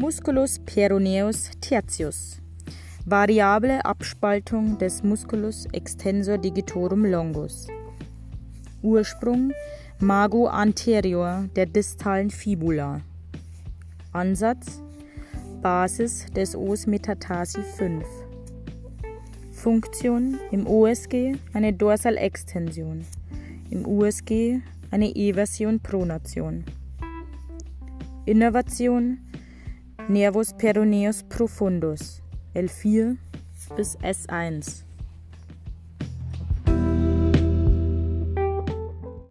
Musculus peroneus tertius. Variable Abspaltung des Musculus extensor digitorum longus. Ursprung Mago anterior der distalen Fibula. Ansatz Basis des Os Metatarsi 5. Funktion im OSG eine Dorsalextension, im USG eine Eversion Pronation. Innervation Nervus peroneus profundus L4 bis S1.